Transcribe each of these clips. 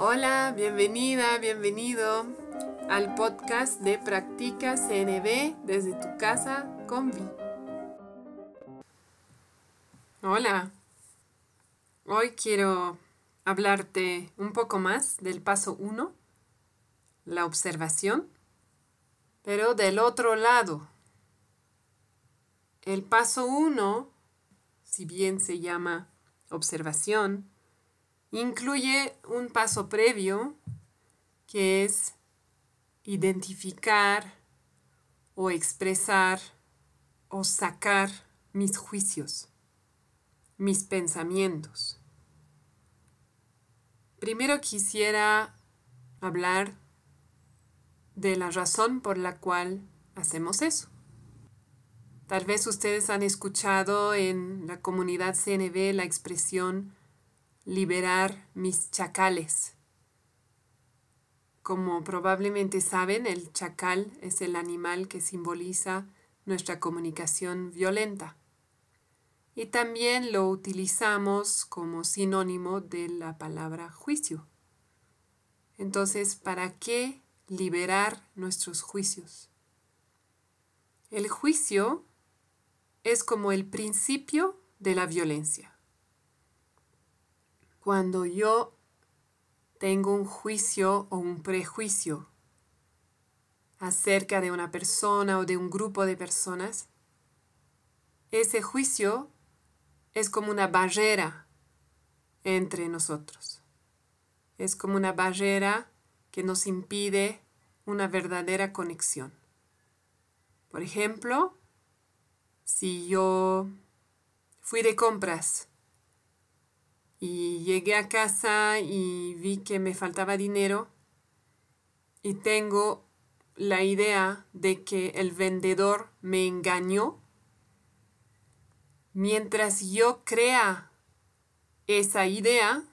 Hola, bienvenida, bienvenido al podcast de Practica CNB desde tu casa con Vi. Hola, hoy quiero hablarte un poco más del paso 1, la observación, pero del otro lado. El paso 1, si bien se llama observación, incluye un paso previo que es identificar o expresar o sacar mis juicios, mis pensamientos. Primero quisiera hablar de la razón por la cual hacemos eso. Tal vez ustedes han escuchado en la comunidad CNB la expresión liberar mis chacales. Como probablemente saben, el chacal es el animal que simboliza nuestra comunicación violenta. Y también lo utilizamos como sinónimo de la palabra juicio. Entonces, ¿para qué liberar nuestros juicios? El juicio es como el principio de la violencia. Cuando yo tengo un juicio o un prejuicio acerca de una persona o de un grupo de personas, ese juicio es como una barrera entre nosotros. Es como una barrera que nos impide una verdadera conexión. Por ejemplo, si yo fui de compras y llegué a casa y vi que me faltaba dinero y tengo la idea de que el vendedor me engañó. Mientras yo crea esa idea,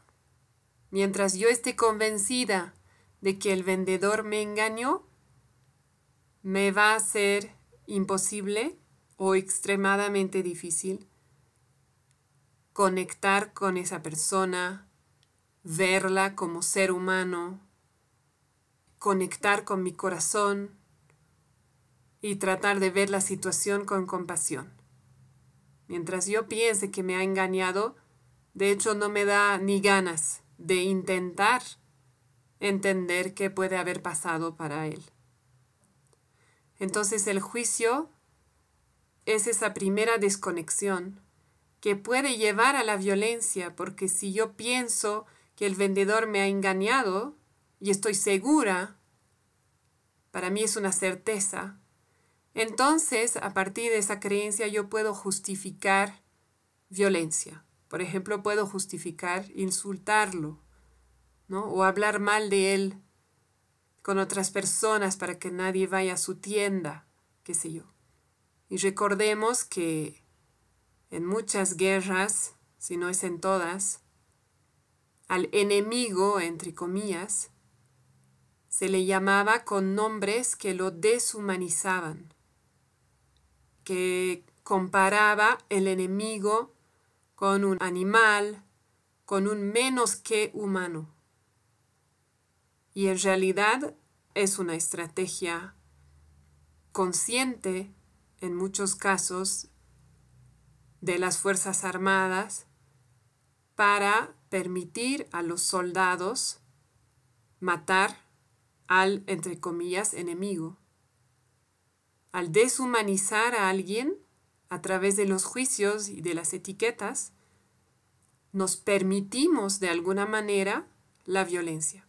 mientras yo esté convencida de que el vendedor me engañó, me va a ser imposible o extremadamente difícil conectar con esa persona, verla como ser humano, conectar con mi corazón y tratar de ver la situación con compasión. Mientras yo piense que me ha engañado, de hecho no me da ni ganas de intentar entender qué puede haber pasado para él. Entonces el juicio es esa primera desconexión que puede llevar a la violencia, porque si yo pienso que el vendedor me ha engañado y estoy segura, para mí es una certeza, entonces a partir de esa creencia yo puedo justificar violencia. Por ejemplo, puedo justificar insultarlo, ¿no? O hablar mal de él con otras personas para que nadie vaya a su tienda, qué sé yo. Y recordemos que en muchas guerras, si no es en todas, al enemigo, entre comillas, se le llamaba con nombres que lo deshumanizaban, que comparaba el enemigo con un animal, con un menos que humano. Y en realidad es una estrategia consciente en muchos casos de las Fuerzas Armadas para permitir a los soldados matar al, entre comillas, enemigo. Al deshumanizar a alguien a través de los juicios y de las etiquetas, nos permitimos de alguna manera la violencia.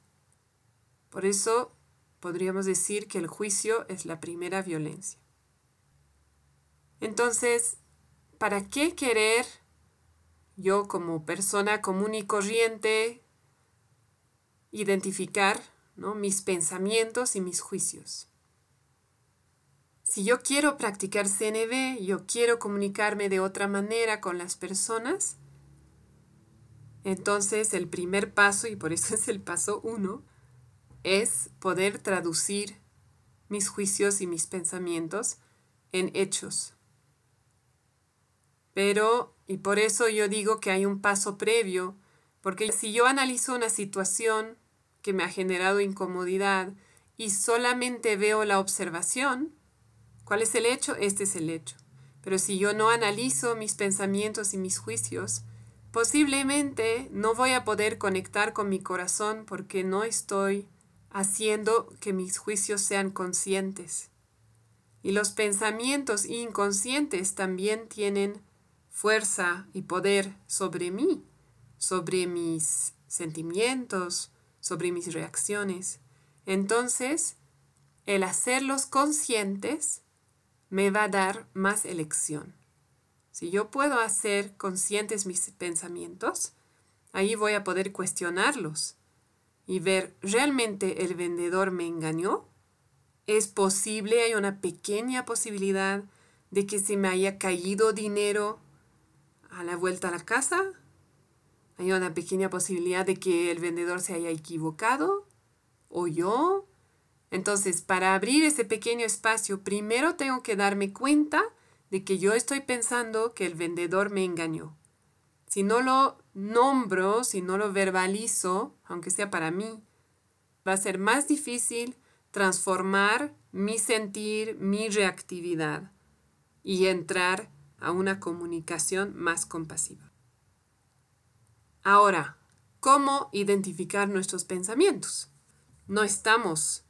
Por eso podríamos decir que el juicio es la primera violencia. Entonces, ¿para qué querer yo como persona común y corriente identificar mis pensamientos y mis juicios? Si yo quiero practicar CNB, yo quiero comunicarme de otra manera con las personas, entonces el primer paso, y por eso es el paso uno, es poder traducir mis juicios y mis pensamientos en hechos, pero, y por eso yo digo que hay un paso previo, porque si yo analizo una situación que me ha generado incomodidad y solamente veo la observación, ¿cuál es el hecho? Este es el hecho. Pero si yo no analizo mis pensamientos y mis juicios, posiblemente no voy a poder conectar con mi corazón porque no estoy haciendo que mis juicios sean conscientes. Y los pensamientos inconscientes también tienen fuerza y poder sobre mí, sobre mis sentimientos, sobre mis reacciones. Entonces, el hacerlos conscientes me va a dar más elección. Si yo puedo hacer conscientes mis pensamientos, ahí voy a poder cuestionarlos y ver, ¿realmente el vendedor me engañó? ¿Es posible, hay una pequeña posibilidad de que se me haya caído dinero a la vuelta a la casa? ¿Hay una pequeña posibilidad de que el vendedor se haya equivocado? ¿O yo? Entonces, para abrir ese pequeño espacio, primero tengo que darme cuenta de que yo estoy pensando que el vendedor me engañó. Si no lo nombro, si no lo verbalizo, aunque sea para mí, va a ser más difícil transformar mi sentir, mi reactividad y entrar a una comunicación más compasiva. Ahora, ¿cómo identificar nuestros pensamientos? No estamos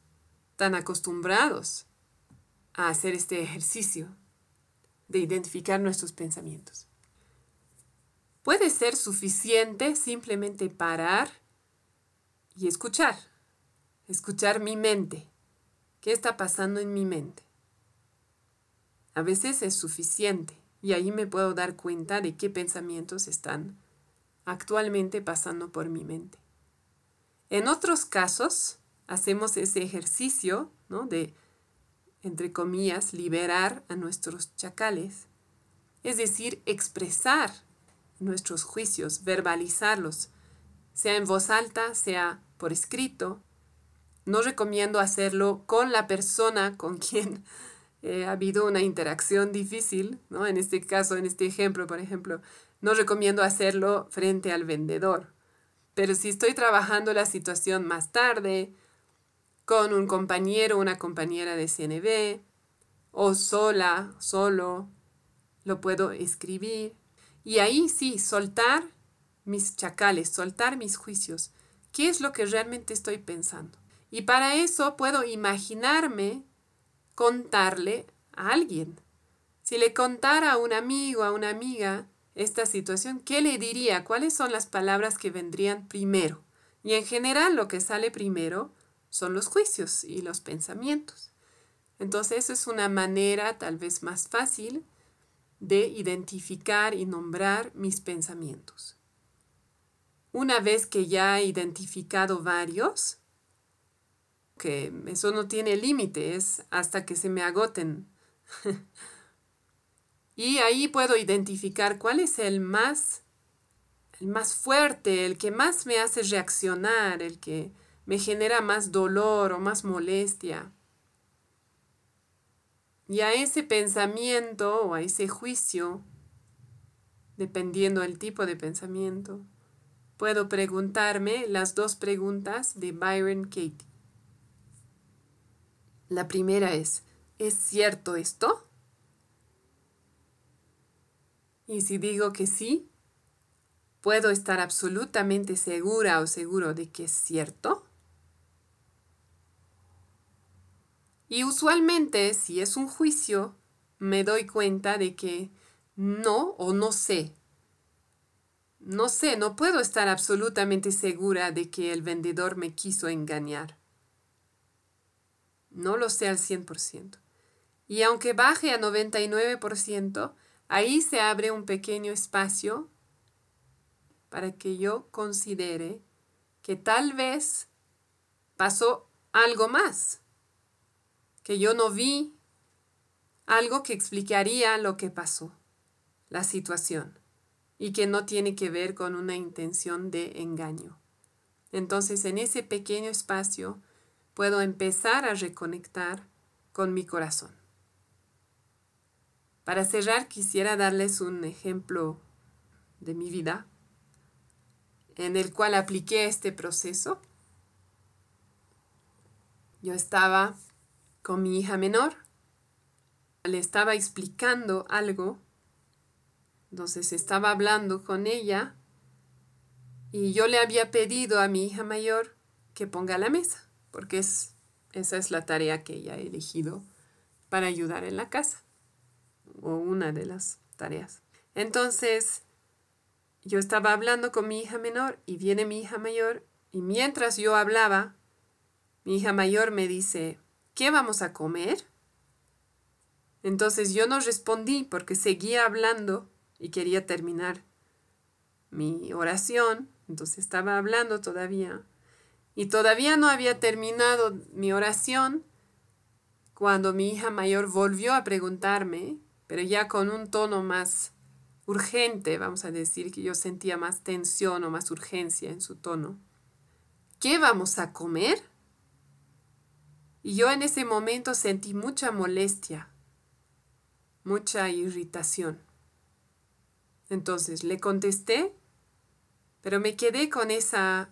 tan acostumbrados a hacer este ejercicio de identificar nuestros pensamientos. Puede ser suficiente simplemente parar y escuchar, escuchar mi mente. ¿Qué está pasando en mi mente? A veces es suficiente y ahí me puedo dar cuenta de qué pensamientos están actualmente pasando por mi mente. En otros casos, hacemos ese ejercicio ¿no? de, entre comillas, liberar a nuestros chacales, es decir, expresar nuestros juicios, verbalizarlos, sea en voz alta, sea por escrito. No recomiendo hacerlo con la persona con quien eh, ha habido una interacción difícil, ¿no? En este caso, en este ejemplo, por ejemplo, no recomiendo hacerlo frente al vendedor. Pero si estoy trabajando la situación más tarde, con un compañero o una compañera de CNB, o sola, solo, lo puedo escribir. Y ahí sí, soltar mis chacales, soltar mis juicios. ¿Qué es lo que realmente estoy pensando? Y para eso puedo imaginarme contarle a alguien. Si le contara a un amigo, a una amiga, esta situación, ¿qué le diría? ¿Cuáles son las palabras que vendrían primero? Y en general lo que sale primero son los juicios y los pensamientos. Entonces, es una manera tal vez más fácil de identificar y nombrar mis pensamientos. Una vez que ya he identificado varios, que eso no tiene límites hasta que se me agoten. y ahí puedo identificar cuál es el más el más fuerte, el que más me hace reaccionar, el que me genera más dolor o más molestia. Y a ese pensamiento o a ese juicio, dependiendo del tipo de pensamiento, puedo preguntarme las dos preguntas de Byron Katie. La primera es, ¿es cierto esto? Y si digo que sí, ¿puedo estar absolutamente segura o seguro de que es cierto? Y usualmente, si es un juicio, me doy cuenta de que no o no sé. No sé, no puedo estar absolutamente segura de que el vendedor me quiso engañar. No lo sé al 100%. Y aunque baje a 99%, ahí se abre un pequeño espacio para que yo considere que tal vez pasó algo más que yo no vi algo que explicaría lo que pasó, la situación, y que no tiene que ver con una intención de engaño. Entonces, en ese pequeño espacio puedo empezar a reconectar con mi corazón. Para cerrar, quisiera darles un ejemplo de mi vida en el cual apliqué este proceso yo estaba con mi hija menor, le estaba explicando algo, entonces estaba hablando con ella y yo le había pedido a mi hija mayor que ponga la mesa, porque es, esa es la tarea que ella ha elegido para ayudar en la casa, o una de las tareas. Entonces, yo estaba hablando con mi hija menor y viene mi hija mayor y mientras yo hablaba, mi hija mayor me dice, ¿qué vamos a comer? Entonces yo no respondí porque seguía hablando y quería terminar mi oración, entonces estaba hablando todavía. Y todavía no había terminado mi oración cuando mi hija mayor volvió a preguntarme, pero ya con un tono más urgente, vamos a decir que yo sentía más tensión o más urgencia en su tono. ¿Qué vamos a comer? Y yo en ese momento sentí mucha molestia, mucha irritación. Entonces le contesté, pero me quedé con esa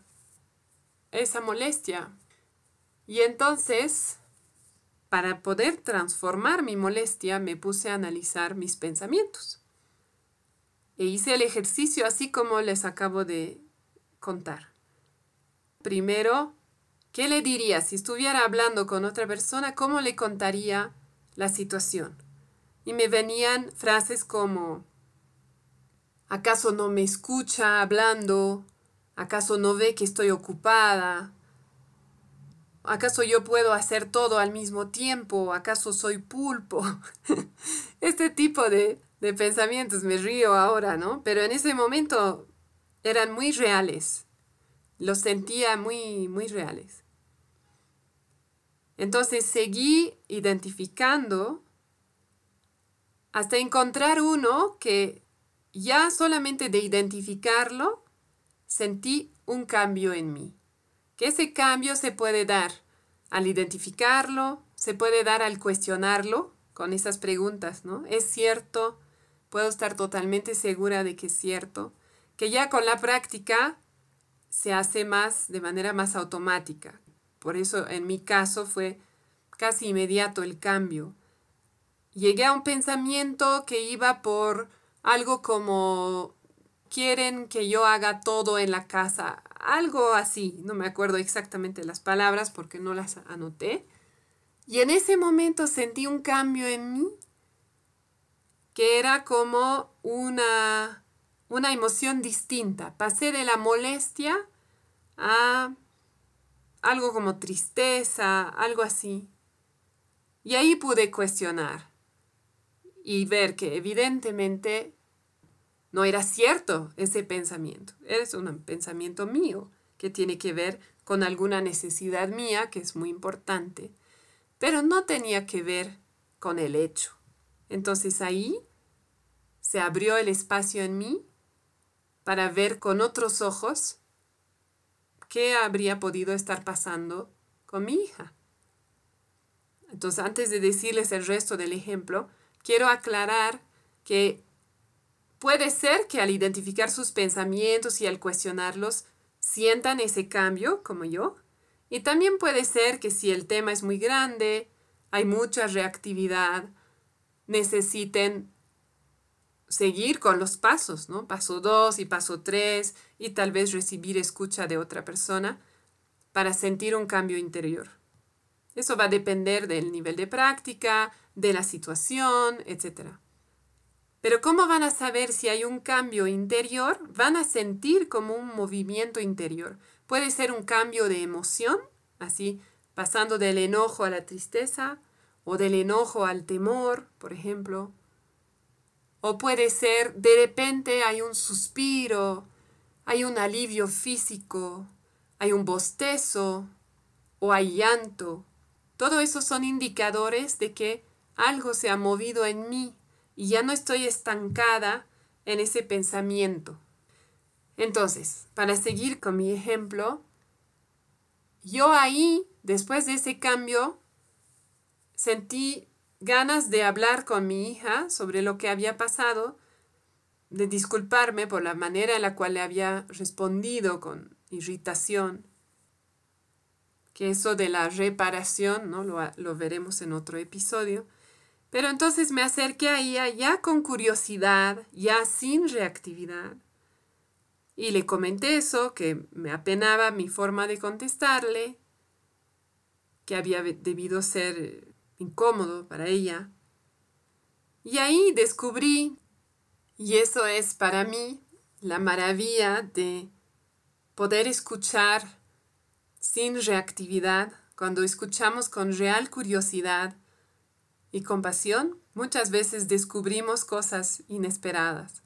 esa molestia. Y entonces, para poder transformar mi molestia, me puse a analizar mis pensamientos. E hice el ejercicio así como les acabo de contar. Primero, ¿qué le diría si estuviera hablando con otra persona? ¿Cómo le contaría la situación? Y me venían frases como, ¿acaso no me escucha hablando? ¿Acaso no ve que estoy ocupada? ¿Acaso yo puedo hacer todo al mismo tiempo? ¿Acaso soy pulpo? este tipo de, de pensamientos, me río ahora, ¿no? Pero en ese momento eran muy reales. Los sentía muy, muy reales. Entonces seguí identificando hasta encontrar uno que ya solamente de identificarlo sentí un cambio en mí. Que ese cambio se puede dar al identificarlo, se puede dar al cuestionarlo con esas preguntas, ¿no? ¿Es cierto? puedo estar totalmente segura de que es cierto, que ya con la práctica se hace más de manera más automática. Por eso en mi caso fue casi inmediato el cambio. Llegué a un pensamiento que iba por algo como quieren que yo haga todo en la casa, algo así, no me acuerdo exactamente las palabras porque no las anoté. Y en ese momento sentí un cambio en mí que era como una, una emoción distinta. Pasé de la molestia a algo como tristeza, algo así. Y ahí pude cuestionar y ver que evidentemente no era cierto ese pensamiento. Es un pensamiento mío que tiene que ver con alguna necesidad mía que es muy importante, pero no tenía que ver con el hecho. Entonces ahí se abrió el espacio en mí para ver con otros ojos qué habría podido estar pasando con mi hija. Entonces, antes de decirles el resto del ejemplo, quiero aclarar que puede ser que al identificar sus pensamientos y al cuestionarlos, sientan ese cambio, como yo, y también puede ser que si el tema es muy grande, hay mucha reactividad, necesiten seguir con los pasos, ¿no? Paso dos y paso tres y tal vez recibir escucha de otra persona para sentir un cambio interior. Eso va a depender del nivel de práctica, de la situación, etc. Pero ¿cómo van a saber si hay un cambio interior? Van a sentir como un movimiento interior. Puede ser un cambio de emoción, así pasando del enojo a la tristeza, o del enojo al temor, por ejemplo. O puede ser, de repente hay un suspiro, hay un alivio físico, hay un bostezo o hay llanto. Todo eso son indicadores de que algo se ha movido en mí y ya no estoy estancada en ese pensamiento. Entonces, para seguir con mi ejemplo, yo ahí, después de ese cambio, sentí ganas de hablar con mi hija sobre lo que había pasado, de disculparme por la manera en la cual le había respondido con irritación. que eso de la reparación, ¿no? Lo, lo veremos en otro episodio. Pero entonces me acerqué a ella ya con curiosidad, ya sin reactividad. Y le comenté eso, que me apenaba mi forma de contestarle, que había debido ser incómodo para ella. Y ahí descubrí, y eso es para mí la maravilla de poder escuchar sin reactividad, cuando escuchamos con real curiosidad y compasión, muchas veces descubrimos cosas inesperadas.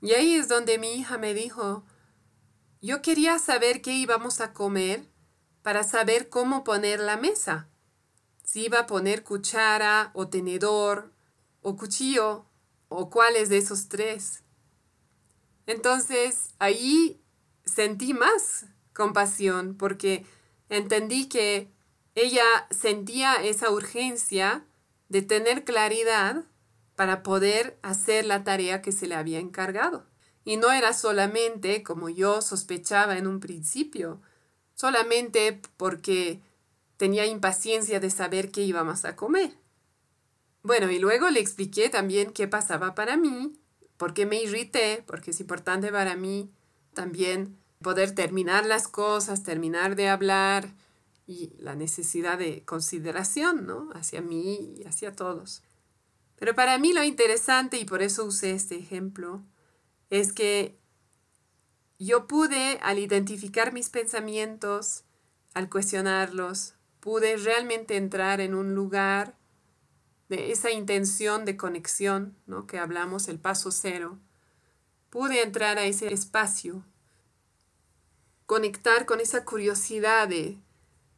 Y ahí es donde mi hija me dijo, yo quería saber qué íbamos a comer para saber cómo poner la mesa. Si iba a poner cuchara o tenedor o cuchillo o cuáles de esos tres. Entonces ahí sentí más compasión porque entendí que ella sentía esa urgencia de tener claridad para poder hacer la tarea que se le había encargado. Y no era solamente como yo sospechaba en un principio, solamente porque tenía impaciencia de saber qué íbamos a comer. Bueno, y luego le expliqué también qué pasaba para mí, por qué me irrité, porque es importante para mí también poder terminar las cosas, terminar de hablar y la necesidad de consideración, ¿no? Hacia mí y hacia todos. Pero para mí lo interesante, y por eso usé este ejemplo, es que yo pude, al identificar mis pensamientos, al cuestionarlos, pude realmente entrar en un lugar de esa intención de conexión, ¿no? que hablamos, el paso cero. Pude entrar a ese espacio, conectar con esa curiosidad de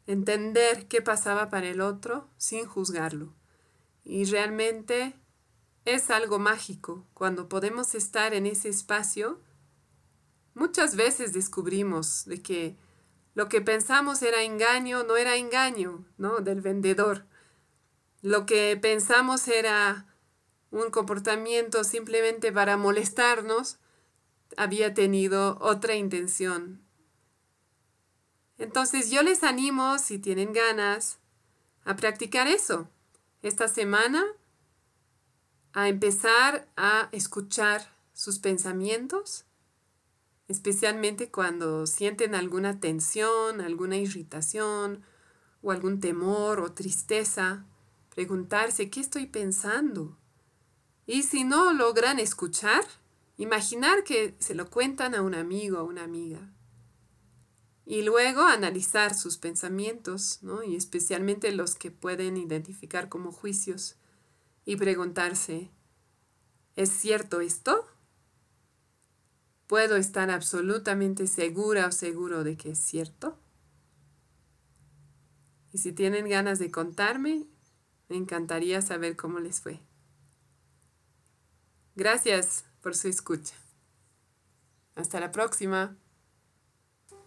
entender qué pasaba para el otro sin juzgarlo. Y realmente es algo mágico cuando podemos estar en ese espacio. Muchas veces descubrimos de que lo que pensamos era engaño, no era engaño, ¿no? Del vendedor. Lo que pensamos era un comportamiento simplemente para molestarnos, había tenido otra intención. Entonces yo les animo, si tienen ganas, a practicar eso esta semana a empezar a escuchar sus pensamientos, especialmente cuando sienten alguna tensión, alguna irritación o algún temor o tristeza, preguntarse qué estoy pensando. Y si no logran escuchar, imaginar que se lo cuentan a un amigo o una amiga y luego analizar sus pensamientos, ¿no? y especialmente los que pueden identificar como juicios, y preguntarse, ¿es cierto esto? ¿Puedo estar absolutamente segura o seguro de que es cierto? Y si tienen ganas de contarme, me encantaría saber cómo les fue. Gracias por su escucha. Hasta la próxima.